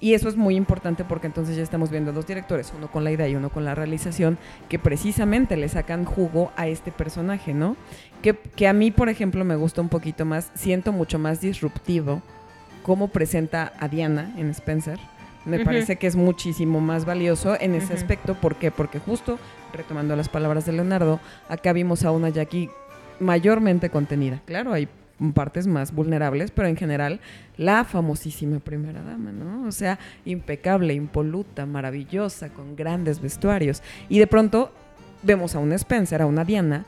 Y eso es muy importante porque entonces ya estamos viendo dos directores, uno con la idea y uno con la realización, que precisamente le sacan jugo a este personaje, ¿no? Que, que a mí, por ejemplo, me gusta un poquito más, siento mucho más disruptivo cómo presenta a Diana en Spencer. Me parece que es muchísimo más valioso en ese aspecto. ¿Por qué? Porque justo, retomando las palabras de Leonardo, acá vimos a una Jackie mayormente contenida. Claro, hay partes más vulnerables, pero en general la famosísima primera dama, ¿no? O sea, impecable, impoluta, maravillosa, con grandes vestuarios. Y de pronto vemos a una Spencer, a una Diana,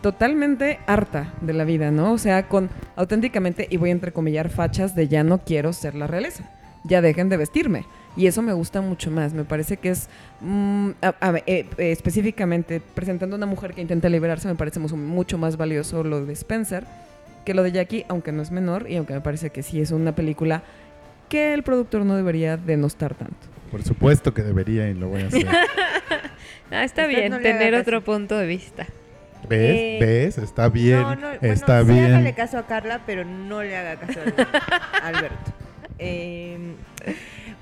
totalmente harta de la vida, ¿no? O sea, con auténticamente, y voy a entrecomillar, fachas de ya no quiero ser la realeza, ya dejen de vestirme. Y eso me gusta mucho más. Me parece que es, mm, a- a- eh, eh, específicamente, presentando a una mujer que intenta liberarse, me parece mucho, más valioso lo de Spencer que lo de Jackie, aunque no es menor y aunque me parece que sí es una película que el productor no debería denostar tanto. Por supuesto que debería y lo voy a hacer. [LAUGHS] Ah, está Usted bien no tener otro punto de vista. ¿Ves? Eh, ¿Ves? Está bien. No, no, bueno, está sí bien. hágale caso a Carla, pero no le haga caso a Alberto. [LAUGHS] Eh,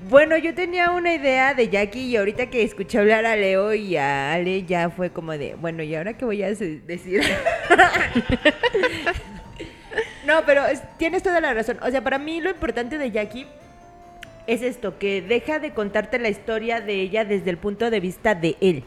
bueno, yo tenía una idea de Jackie y ahorita que escuché hablar a Leo y a Ale ya fue como de, bueno, ¿y ahora qué voy a decir? [LAUGHS] no, pero es- tienes toda la razón. O sea, para mí lo importante de Jackie es esto, que deja de contarte la historia de ella desde el punto de vista de él.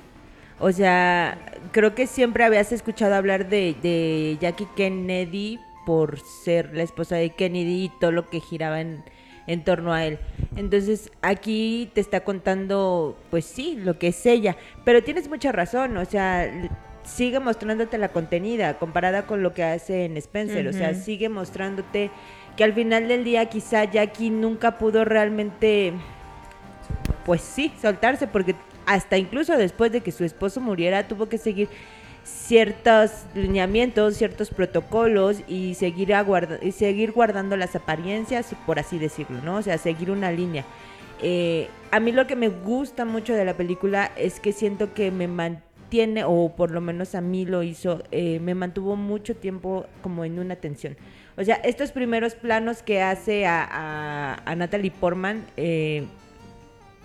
O sea, creo que siempre habías escuchado hablar de Jackie Kennedy por ser la esposa de Kennedy y todo lo que giraba en, en torno a él. Entonces, aquí te está contando, pues sí, lo que es ella. Pero tienes mucha razón, o sea, sigue mostrándote la contenida comparada con lo que hace en Spencer. O sea, sigue mostrándote que al final del día quizá Jackie nunca pudo realmente pues sí, soltarse, porque hasta incluso después de que su esposo muriera, tuvo que seguir ciertos lineamientos, ciertos protocolos y seguir, aguarda- y seguir guardando las apariencias, por así decirlo, ¿no? O sea, seguir una línea. Eh, a mí lo que me gusta mucho de la película es que siento que me mantiene, o por lo menos a mí lo hizo, eh, me mantuvo mucho tiempo como en una tensión. O sea, estos primeros planos que hace a, Natalie Portman, eh,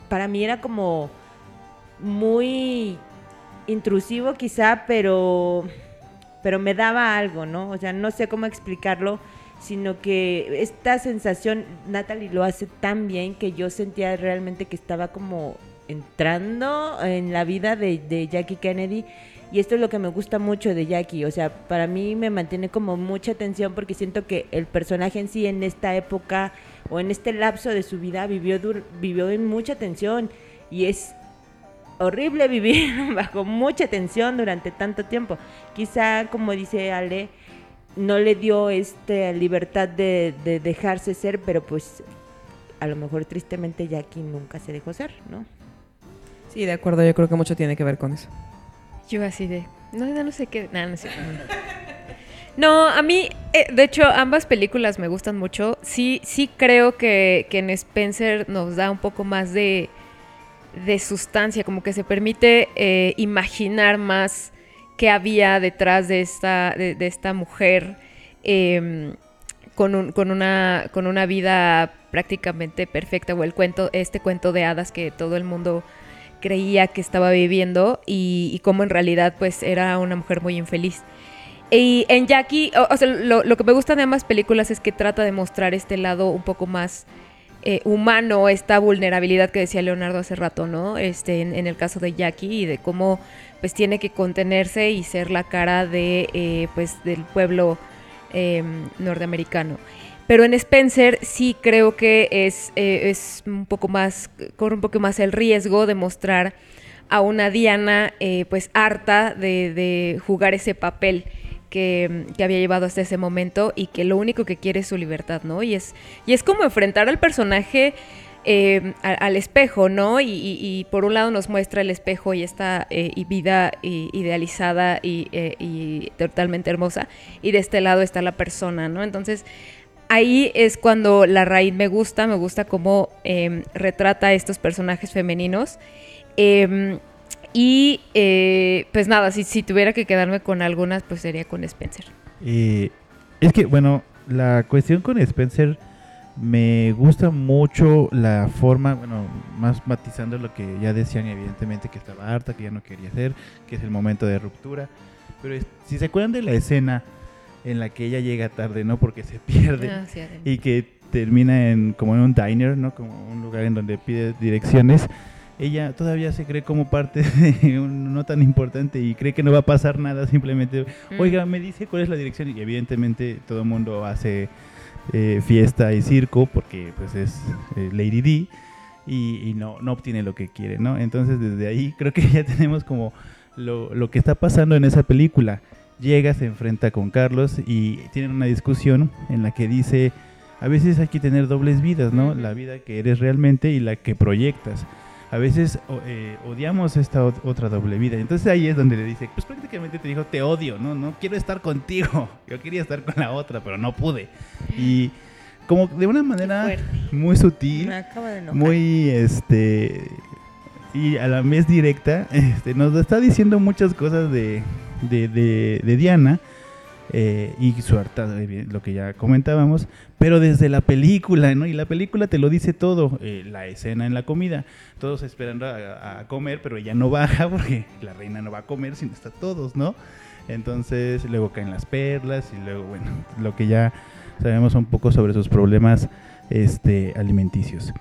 para mí era como muy intrusivo quizá, pero, pero me daba algo, ¿no? O sea, no sé cómo explicarlo, sino que esta sensación, Natalie lo hace tan bien que yo sentía realmente que estaba como entrando en la vida de, Jackie Kennedy. Y esto es lo que me gusta mucho de Jackie. O sea, para mí me mantiene como mucha atención porque siento que el personaje en sí en esta época o en este lapso de su vida vivió, vivió en mucha tensión. Y es horrible vivir [LAUGHS] bajo mucha tensión durante tanto tiempo. Quizá, como dice Ale, no le dio esta libertad de, de dejarse ser, pero pues a lo mejor tristemente Jackie nunca se dejó ser, ¿no? Sí, de acuerdo, yo creo que mucho tiene que ver con eso. Yo así de, no, no, no sé qué, nada, no sé. No, a mí, eh, de hecho, ambas películas me gustan mucho. Sí, sí creo que, que en Spencer nos da un poco más de, de sustancia, como que se permite eh, imaginar más qué había detrás de esta, de, esta mujer eh, con, un- con, una, con una vida prácticamente perfecta, o el cuento, este cuento de hadas que todo el mundo creía que estaba viviendo y, cómo en realidad pues era una mujer muy infeliz. Y en Jackie, o sea, lo, lo que me gusta de ambas películas es que trata de mostrar este lado un poco más eh, humano, esta vulnerabilidad que decía Leonardo hace rato, ¿no? Este, en, el caso de Jackie y de cómo pues tiene que contenerse y ser la cara de eh, pues del pueblo eh, norteamericano. Pero en Spencer sí creo que es, eh, es un poco más, corre un poco más el riesgo de mostrar a una Diana pues harta de, de jugar ese papel que, había llevado hasta ese momento y que lo único que quiere es su libertad, ¿no? Y es, y es como enfrentar al personaje eh, al espejo, ¿no? Y, por un lado nos muestra el espejo y esta eh, y vida idealizada y, eh, y totalmente hermosa, y de este lado está la persona, ¿no? Entonces, ahí es cuando la raíz me gusta, me gusta cómo eh, retrata a estos personajes femeninos. Y eh, pues nada, si, si tuviera que quedarme con algunas, pues sería con Spencer. Eh, es que, bueno, la cuestión con Spencer me gusta mucho la forma, bueno, más matizando lo que ya decían, evidentemente que estaba harta, que ya no quería hacer, que es el momento de ruptura. Pero es- si se acuerdan de la escena en la que ella llega tarde, ¿no? Porque se pierde Ah, sí, y que termina en como en un diner, ¿no? Como un lugar en donde pide direcciones. Ella todavía se cree como parte de un no tan importante y cree que no va a pasar nada, simplemente, Mm. oiga, me dice cuál es la dirección y evidentemente todo el mundo hace eh, fiesta y circo porque pues es eh, Lady D y, y no, no obtiene lo que quiere, ¿no? Entonces desde ahí creo que ya tenemos como lo, lo que está pasando en esa película. Llega, se enfrenta con Carlos y tienen una discusión en la que dice a veces hay que tener dobles vidas, ¿no? La vida que eres realmente y la que proyectas. A veces eh, odiamos esta ot- otra doble vida. Entonces ahí es donde le dice, pues prácticamente te dijo, te odio, ¿no? No quiero estar contigo. [LAUGHS] Yo quería estar con la otra, pero no pude. Y como de una manera muy sutil, muy este y a la vez directa este, nos está diciendo muchas cosas de, de, de- de Diana eh, y su eh, lo que ya comentábamos pero desde la película no y la película te lo dice todo eh, la escena en la comida. Todos esperando a, comer pero ella no baja [LAUGHS] porque la reina no va a comer sino está todos no entonces luego caen las perlas y luego bueno lo que ya sabemos un poco sobre sus problemas este alimenticios.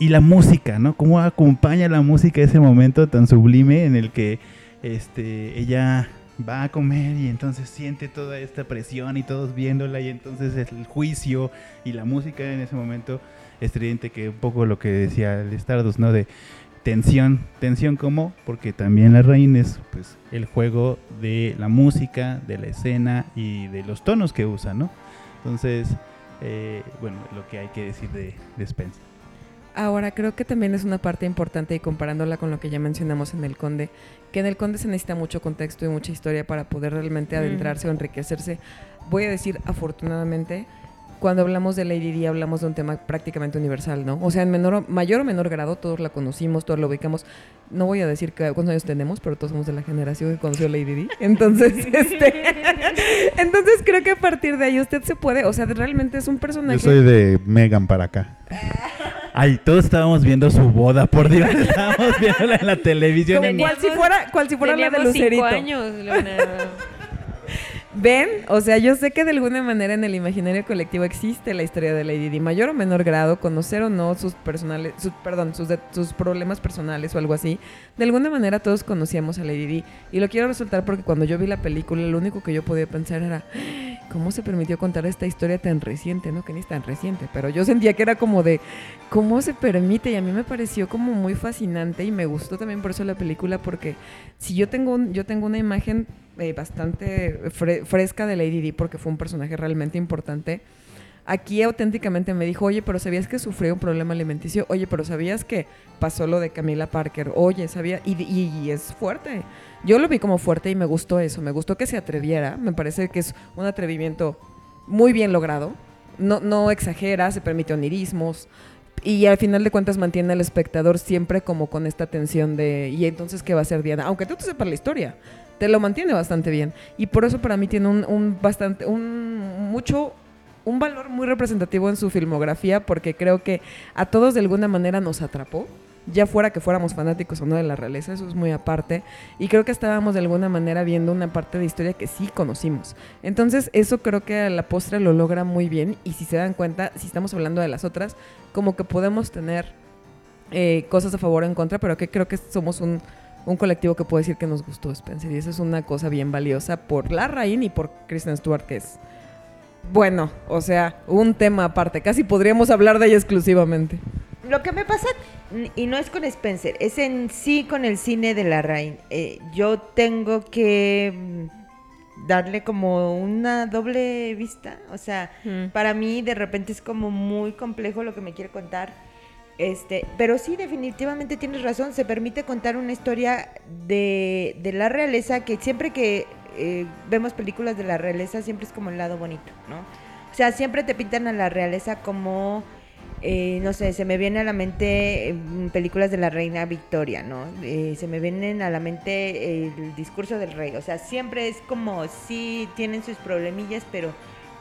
Y la música, ¿no? Cómo acompaña la música ese momento tan sublime en el que este, ella va a comer y entonces siente toda esta presión y todos viéndola y entonces el juicio y la música en ese momento estridente que un poco lo que decía el Stardust, ¿no? De tensión, tensión como porque también la reina es pues el juego de la música, de la escena y de los tonos que usa, ¿no? Entonces, eh, bueno, lo que hay que decir de, de Spencer. Ahora, creo que también es una parte importante y comparándola con lo que ya mencionamos en El Conde, que en El Conde se necesita mucho contexto y mucha historia para poder realmente adentrarse o enriquecerse. Voy a decir, afortunadamente, cuando hablamos de Lady Di hablamos de un tema prácticamente universal, ¿no? O sea, en menor, o- mayor o menor grado todos la conocimos, todos la ubicamos. No voy a decir que, cuántos años tenemos, pero todos somos de la generación que conoció a Lady Di. Entonces, [LAUGHS] este, [LAUGHS] entonces creo que a partir de ahí usted se puede, o sea, realmente es un personaje... Yo soy de Megan para acá. [LAUGHS] Ay, todos estábamos viendo su boda, por Dios. [LAUGHS] Estábamos viéndola en la televisión. Como en- cual si fuera, cual si fuera la de Teníamos cinco Lucerito. años, Leonardo. ¿Ven? O sea, yo sé que de alguna manera en el imaginario colectivo existe la historia de Lady Di, mayor o menor grado, conocer o no sus personales, perdón, sus, sus problemas personales o algo así. De alguna manera todos conocíamos a Lady Di. Y lo quiero resaltar porque cuando yo vi la película, lo único que yo podía pensar era, ¿cómo se permitió contar esta historia tan reciente? No, que ni es tan reciente, pero yo sentía que era como de, ¿cómo se permite? Y a mí me pareció como muy fascinante y me gustó también por eso la película porque si yo tengo, un- yo tengo una imagen eh, bastante fre- fresca de Lady Di porque fue un personaje realmente importante. Aquí auténticamente me dijo, oye, pero ¿sabías que sufrió un problema alimenticio? Oye, pero ¿sabías que pasó lo de Camila Parker? Oye, ¿sabía? Y, y- y es fuerte. Yo lo vi como fuerte y me gustó eso. Me gustó que se atreviera. Me parece que es un atrevimiento muy bien logrado. No, no exagera, se permite onirismos. Y al final de cuentas mantiene al espectador siempre como con esta tensión de, ¿y entonces qué va a hacer Diana? Aunque tú te sepas la historia, te lo mantiene bastante bien. Y por eso para mí tiene un, un bastante, un mucho, un valor muy representativo en su filmografía, porque creo que a todos de alguna manera nos atrapó. Ya fuera que fuéramos fanáticos o no de la realeza, eso es muy aparte. Y creo que estábamos de alguna manera viendo una parte de historia que sí conocimos. Entonces, eso creo que a la postre lo logra muy bien. Y si se dan cuenta, si estamos hablando de las otras, como que podemos tener eh, cosas a favor o en contra, pero que creo que somos un, un colectivo que puede decir que nos gustó Spencer. Y eso es una cosa bien valiosa por la Rain y por Kristen Stewart, que es, bueno, o sea, un tema aparte. Casi podríamos hablar de ella exclusivamente. Lo que me pasa, y no es con Spencer, es en sí con el cine de la Rain. Eh, yo tengo que mm, darle como una doble vista. O sea, Mm. para mí de repente es como muy complejo lo que me quiere contar. Este, pero sí, definitivamente tienes razón. Se permite contar una historia de, de la realeza que siempre que eh, vemos películas de la realeza siempre es como el lado bonito, ¿no? O sea, siempre te pintan a la realeza como, eh, no sé, se me viene a la mente eh, películas de la reina Victoria, ¿no? Eh, se me vienen a la mente el discurso del rey. O sea, siempre es como, sí, tienen sus problemillas, pero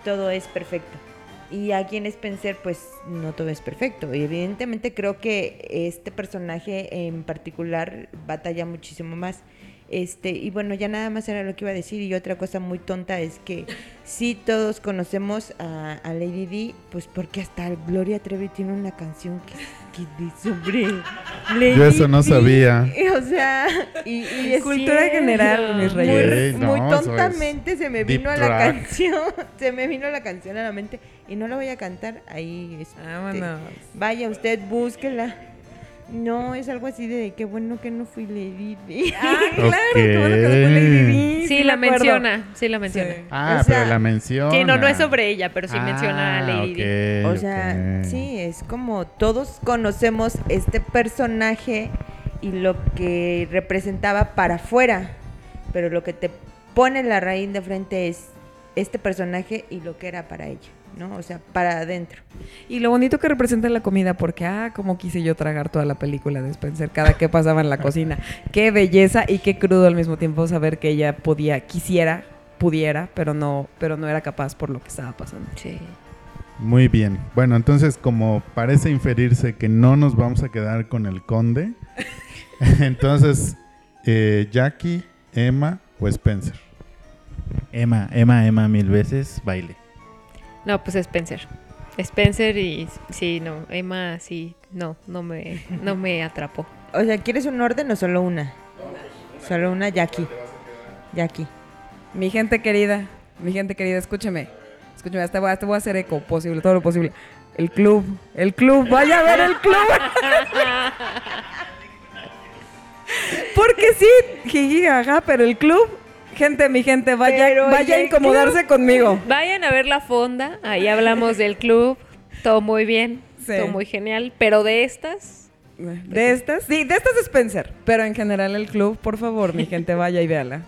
todo es perfecto. Y aquí en Spencer, pues no todo es perfecto. Y evidentemente creo que este personaje en particular batalla muchísimo más. Este, y bueno, ya nada más era lo que iba a decir. Y otra cosa muy tonta es que sí todos conocemos a, a Lady Di, pues porque hasta Gloria Trevi tiene una canción que, que dice sobre Lady Yo eso no Di. sabía. O sea, y, y es Cultura cierto. general, mis Muy, reyes. Muy no, eso es tontamente se me vino a la track. canción, [LAUGHS] se me vino la canción a la mente y no la voy a cantar ahí. este, Vámonos. vaya usted, búsquela. No, es algo así de qué bueno que no fui Lady Di. Ah, [LAUGHS] claro, qué bueno que no fue Lady Di, Sí, la menciona, sí la menciona. Sí. Ah, O sea, pero la menciona. Sí, no, no es sobre ella, pero sí menciona a Ah, Lady Di. ok, O sea, sí, es como todos conocemos este personaje y lo que representaba para afuera, pero lo que te pone la raíz de frente es este personaje y lo que era para ella, ¿no? O sea, para adentro. Y lo bonito que representa la comida, porque, ah, como quise yo tragar toda la película de Spencer, cada que pasaba en la cocina. [LAUGHS] Qué belleza y qué crudo al mismo tiempo saber que ella podía, quisiera, pudiera, pero no, pero no era capaz por lo que estaba pasando. Sí. Muy bien. Bueno, entonces como parece inferirse que no nos vamos a quedar con el conde, [LAUGHS] entonces eh, Jackie, Emma o Spencer. Emma, Emma, Emma mil veces, baile. No, pues Spencer. Spencer y sí, no, Emma sí, no, no me, no me atrapó. O sea, ¿quieres un orden o solo una? Solo una, Jackie. Jackie. Mi gente querida, mi gente querida, escúcheme. Escúcheme, hasta voy, hasta voy a hacer eco posible, todo lo posible. El club, el club, vaya a ver el club. [LAUGHS] Porque sí, jiji, ajá, pero el club, gente, mi gente, vaya, Pero vaya a incomodarse conmigo. Vayan a ver la fonda, ahí hablamos del club, todo muy bien, Sí. todo muy genial, pero de estas, De estas, sí, de estas Spencer, pero en general el club, por favor, mi gente, vaya y véala.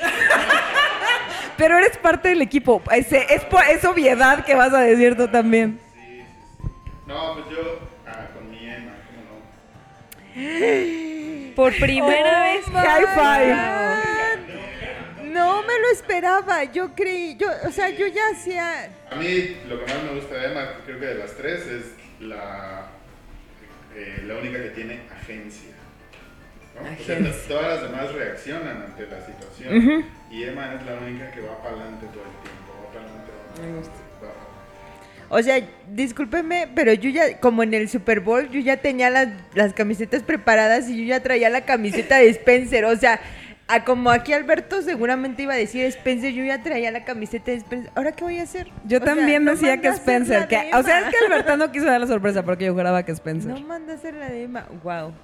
[LAUGHS] Pero eres parte del equipo, es, es, obviedad que vas a decir tú también. No, pues yo con mi Emma, ¿cómo [GASPS] [LAUGHS] por primera Oh vez, High five. No me lo esperaba. Yo creí, yo, o sea, yo ya hacía. A mí lo que más me gusta de Emma, creo que de las tres, es la, eh, la única que tiene agencia. ¿no? O sea, todas las demás reaccionan ante la situación y Emma es la única que va para adelante todo el tiempo. Va para adelante, va para Me adelante, va- O sea, discúlpeme, pero yo ya, como en el Super Bowl, yo ya tenía las, las camisetas preparadas y yo ya traía la camiseta de Spencer. O sea, a como aquí Alberto seguramente iba a decir Spencer, yo ya traía la camiseta de Spencer. ¿Ahora qué voy a hacer? Yo O sea, también no decía que Spencer, que, o sea, es que Alberto no quiso dar la sorpresa porque yo juraba que Spencer. No manda a hacer la de Emma. Wow.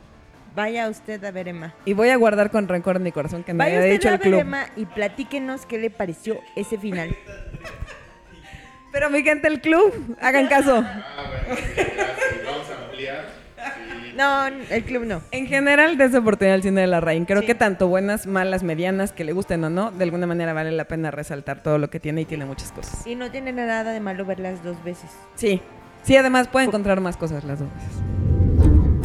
Vaya usted a ver Emma. Y voy a guardar con rencor en mi corazón que me Vaya haya usted dicho a el ver club. Emma y platíquenos qué le pareció ese final. Pero mi gente, el club, hagan caso. Ah, bueno, sí, ya, sí, vamos a ampliar. Sí. No, el club no. En general, des oportunidad al cine de la Rain. Creo Sí. que tanto buenas, malas, medianas, que le gusten o no, de alguna manera vale la pena resaltar todo lo que tiene y tiene muchas cosas. Y no tiene nada de malo verlas dos veces. Sí. Sí, además puede encontrar más cosas las dos veces.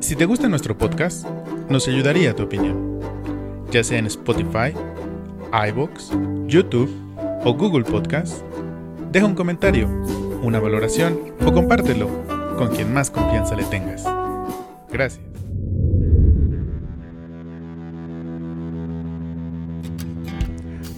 Si te gusta nuestro podcast, nos ayudaría tu opinión, ya sea en Spotify, iBox, YouTube o Google Podcast. Deja un comentario, una valoración o compártelo con quien más confianza le tengas. Gracias.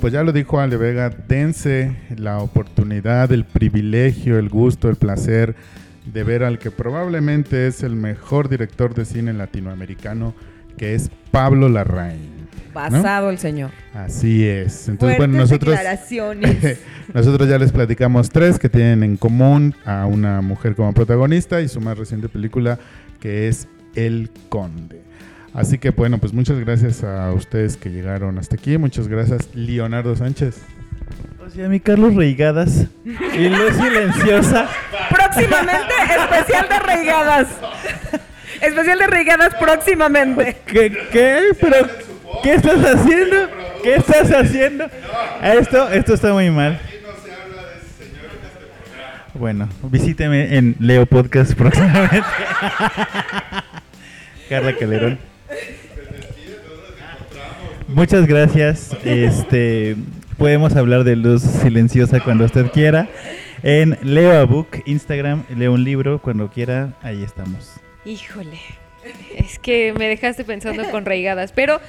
Pues ya lo dijo Ale Vega, dense la oportunidad, el privilegio, el gusto, el placer de ver al que probablemente es el mejor director de cine latinoamericano, que es Pablo Larraín. Pasado el señor. Así es. Entonces, bueno, nosotros, declaraciones. [LAUGHS] nosotros ya les platicamos tres que tienen en común a una mujer como protagonista y su más reciente película que es El Conde. Así que bueno, pues muchas gracias a ustedes que llegaron hasta aquí. Muchas gracias, Leonardo Sánchez. O sea, mi Carlos Reigadas y Luz Silenciosa. Próximamente, especial de reigadas. [LAUGHS] Especial de reigadas próximamente. ¿Qué? ¿Qué? ¿Pero qué estás haciendo? ¿Qué estás haciendo? Esto, esto está muy mal. Bueno, visíteme en Leo Podcast próximamente. [LAUGHS] Carla Calderón. Muchas gracias. Este, podemos hablar de luz silenciosa cuando usted quiera. En Leo a Book, Instagram, leo un libro cuando quiera, ahí estamos. Híjole, es que me dejaste pensando con reigadas, pero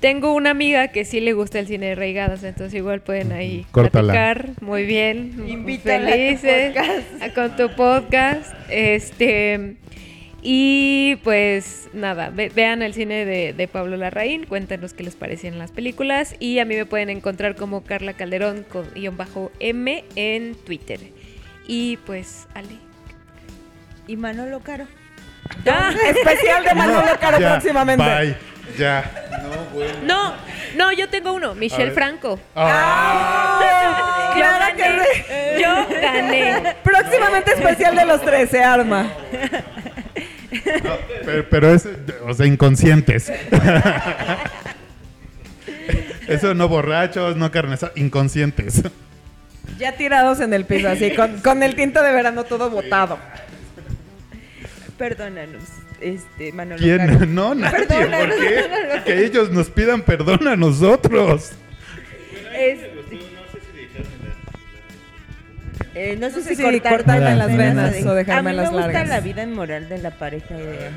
tengo una amiga que sí le gusta el cine de reigadas, entonces igual pueden ahí Córtala. platicar muy bien, Invítala a tu felices podcast. a- con tu podcast, este y pues nada, ve- vean el cine de, de Pablo Larraín, cuéntanos qué les parecían las películas y a mí me pueden encontrar como Carla Calderón con guion bajo M en Twitter. Y pues, Ale. Y Manolo Caro. Ya, especial de Manolo Caro Ya, próximamente. Bye. Ya. No, bueno. No, no, yo tengo uno, Michelle. Franco. Ah, Yo Claro que sí. Yo gané. Próximamente especial de los tres, se arma. pero, pero es, o sea, inconscientes. Eso no borrachos, no carnes, inconscientes. Ya tirados en el piso, así, con, con el tinto de verano todo botado. Perdónanos, este, Manolo Caro. ¿Quién? [LAUGHS] No, nadie. ¿Por no, qué? Que ellos nos pidan perdón a nosotros. Este- Eh, no sé No sé si, si cortar- cortarme las venas de- o dejarme A mí me las gusta largas. la vida inmoral de la pareja de...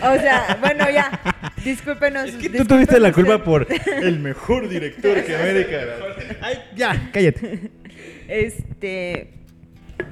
O sea, bueno, ya. Discúlpenos. Es que tú tuviste la culpa por el mejor director que América. [LAUGHS] Ay, ya, cállate. Este.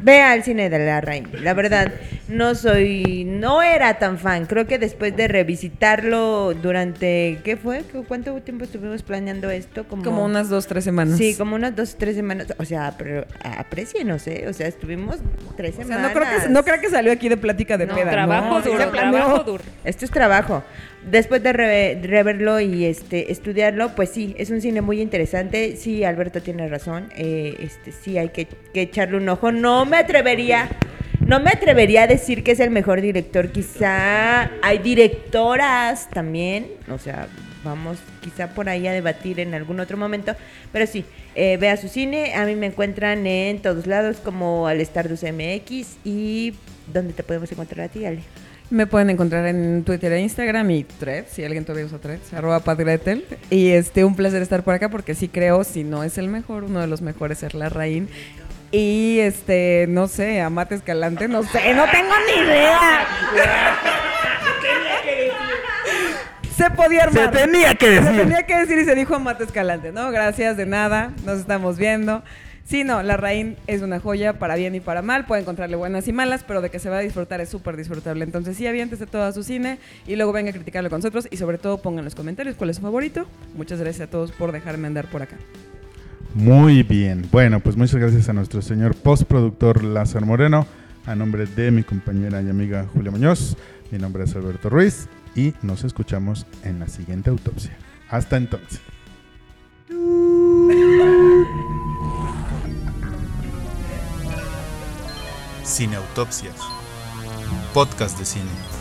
Ve al cine de la Rain. La verdad, no soy. No era tan fan. Creo que después de revisitarlo durante. ¿Qué fue? ¿Cu- ¿Cuánto tiempo estuvimos planeando esto? Como, Como unas dos, tres semanas. Sí, como unas dos, tres semanas. O sea, pero aprecienos, ¿eh? O sea, estuvimos tres O sea, semanas. no creo, que, no creo que salió aquí de plática de No, peda. trabajo ¿no? Duro, trabajo duro. Esto es trabajo. Después de re- reverlo y este estudiarlo, pues sí, es un cine muy interesante. Sí, Alberto tiene razón. eh, este sí hay que, que echarle un ojo. No me atrevería, no me atrevería a decir que es el mejor director. Quizá hay directoras también. O sea, vamos quizá por ahí a debatir en algún otro momento. Pero sí, eh, vea su cine. A mí me encuentran en todos lados como al Stardust MX y ¿dónde te podemos encontrar a ti, Ale? Me pueden encontrar en Twitter e Instagram y Threads, si alguien todavía usa Threads, arroba. Y este, un placer estar por acá porque sí creo, si no es el mejor, uno de los mejores es La Raín. Y este, no sé, Amate Escalante, no sé, no tengo ni idea. Se podía armar. Se tenía que Se decir. tenía que decir y se dijo Amate Escalante, ¿no? Gracias, de nada, nos estamos viendo. Sí, no, La Raín es una joya para bien y para mal, puede encontrarle buenas y malas, pero de que se va a disfrutar es súper disfrutable. Entonces sí, aviéntese todo su cine y luego venga a criticarlo con nosotros y sobre todo pongan en los comentarios cuál es su favorito. Muchas gracias a todos por dejarme andar por acá. Muy bien. Bueno, pues muchas gracias a nuestro señor postproductor Lázaro Moreno. A nombre de mi compañera y amiga Julia Muñoz, mi nombre es Alberto Ruiz y nos escuchamos en la siguiente autopsia. Hasta entonces. Cineautopsias. Podcast de cine.